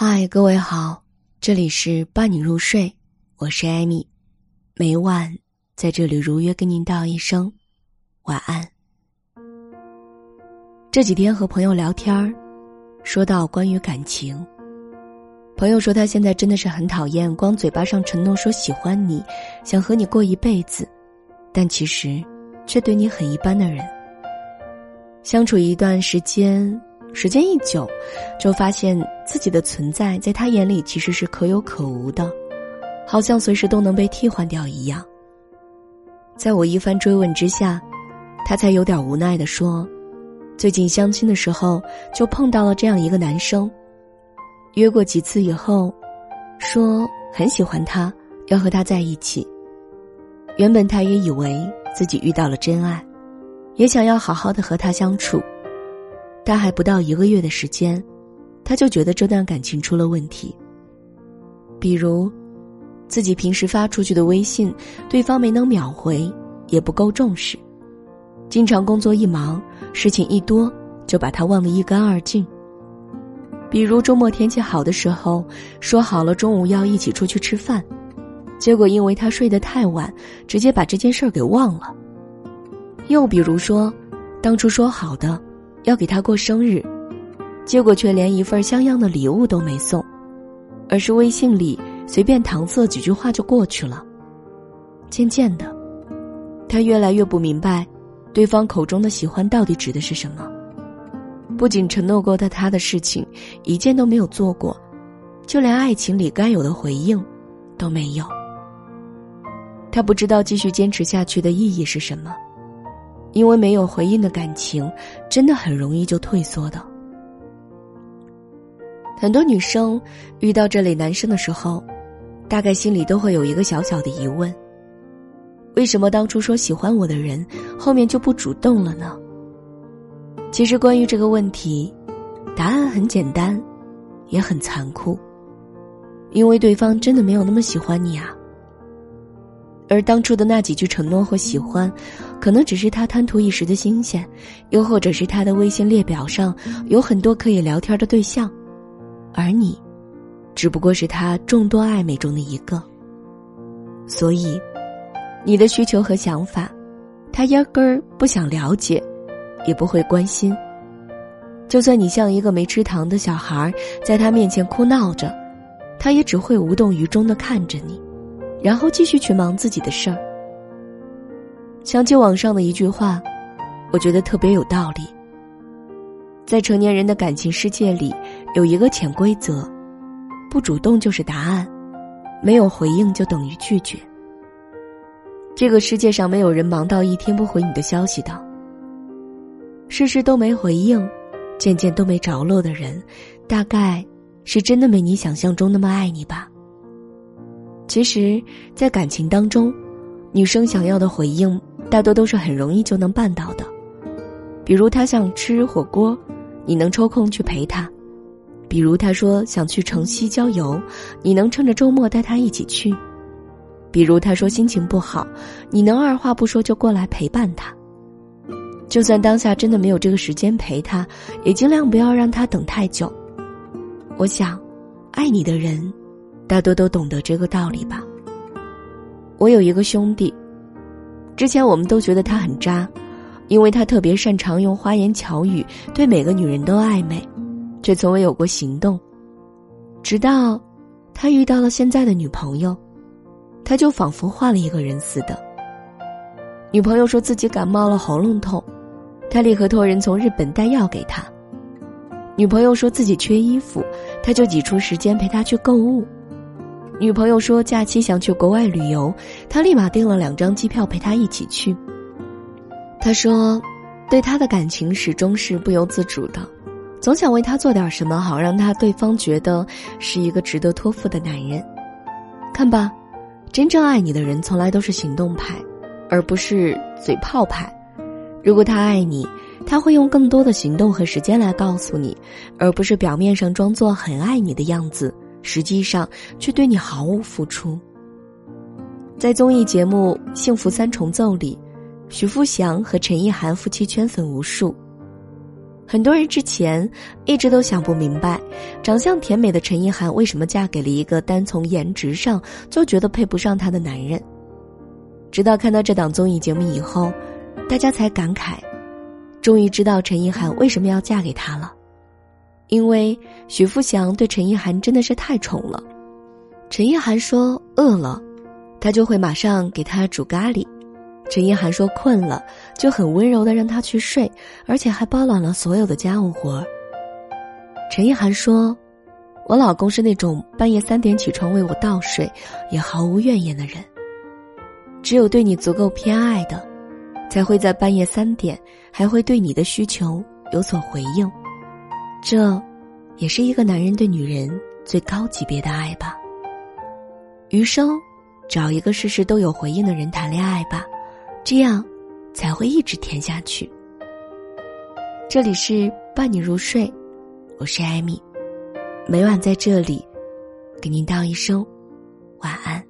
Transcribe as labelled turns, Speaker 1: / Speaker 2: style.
Speaker 1: 嗨，各位好，这里是伴你入睡，我是艾米，每晚在这里如约跟您道一声晚安。这几天和朋友聊天儿，说到关于感情，朋友说他现在真的是很讨厌光嘴巴上承诺说喜欢你，想和你过一辈子，但其实却对你很一般的人。相处一段时间。时间一久，就发现自己的存在在他眼里其实是可有可无的，好像随时都能被替换掉一样。在我一番追问之下，他才有点无奈的说：“最近相亲的时候就碰到了这样一个男生，约过几次以后，说很喜欢他，要和他在一起。原本他也以为自己遇到了真爱，也想要好好的和他相处。”但还不到一个月的时间，他就觉得这段感情出了问题。比如，自己平时发出去的微信，对方没能秒回，也不够重视；经常工作一忙，事情一多，就把他忘得一干二净。比如周末天气好的时候，说好了中午要一起出去吃饭，结果因为他睡得太晚，直接把这件事儿给忘了。又比如说，当初说好的。要给他过生日，结果却连一份像样的礼物都没送，而是微信里随便搪塞几句话就过去了。渐渐的，他越来越不明白，对方口中的喜欢到底指的是什么。不仅承诺过的他的事情一件都没有做过，就连爱情里该有的回应都没有。他不知道继续坚持下去的意义是什么。因为没有回应的感情，真的很容易就退缩的。很多女生遇到这类男生的时候，大概心里都会有一个小小的疑问：为什么当初说喜欢我的人，后面就不主动了呢？其实关于这个问题，答案很简单，也很残酷，因为对方真的没有那么喜欢你啊。而当初的那几句承诺或喜欢，可能只是他贪图一时的新鲜，又或者是他的微信列表上有很多可以聊天的对象，而你，只不过是他众多暧昧中的一个。所以，你的需求和想法，他压根儿不想了解，也不会关心。就算你像一个没吃糖的小孩，在他面前哭闹着，他也只会无动于衷的看着你。然后继续去忙自己的事儿。想起网上的一句话，我觉得特别有道理。在成年人的感情世界里，有一个潜规则：不主动就是答案，没有回应就等于拒绝。这个世界上没有人忙到一天不回你的消息的。事事都没回应，件件都没着落的人，大概是真的没你想象中那么爱你吧。其实，在感情当中，女生想要的回应大多都是很容易就能办到的。比如，她想吃火锅，你能抽空去陪她；比如，她说想去城西郊游，你能趁着周末带她一起去；比如，她说心情不好，你能二话不说就过来陪伴她。就算当下真的没有这个时间陪她，也尽量不要让她等太久。我想，爱你的人。大多都懂得这个道理吧。我有一个兄弟，之前我们都觉得他很渣，因为他特别擅长用花言巧语对每个女人都暧昧，却从未有过行动。直到他遇到了现在的女朋友，他就仿佛换了一个人似的。女朋友说自己感冒了，喉咙痛，他立刻托人从日本带药给她。女朋友说自己缺衣服，他就挤出时间陪她去购物。女朋友说假期想去国外旅游，他立马订了两张机票陪她一起去。他说，对他的感情始终是不由自主的，总想为他做点什么，好让他对方觉得是一个值得托付的男人。看吧，真正爱你的人从来都是行动派，而不是嘴炮派。如果他爱你，他会用更多的行动和时间来告诉你，而不是表面上装作很爱你的样子。实际上却对你毫无付出。在综艺节目《幸福三重奏》里，徐富祥和陈意涵夫妻圈粉无数。很多人之前一直都想不明白，长相甜美的陈意涵为什么嫁给了一个单从颜值上就觉得配不上她的男人。直到看到这档综艺节目以后，大家才感慨，终于知道陈意涵为什么要嫁给他了。因为许富祥对陈意涵真的是太宠了。陈意涵说饿了，他就会马上给他煮咖喱。陈意涵说困了，就很温柔的让他去睡，而且还包揽了所有的家务活。陈意涵说：“我老公是那种半夜三点起床为我倒水，也毫无怨言的人。只有对你足够偏爱的，才会在半夜三点还会对你的需求有所回应。这，也是一个男人对女人最高级别的爱吧。余生，找一个事事都有回应的人谈恋爱吧。”这样，才会一直甜下去。这里是伴你入睡，我是艾米，每晚在这里，给您道一声晚安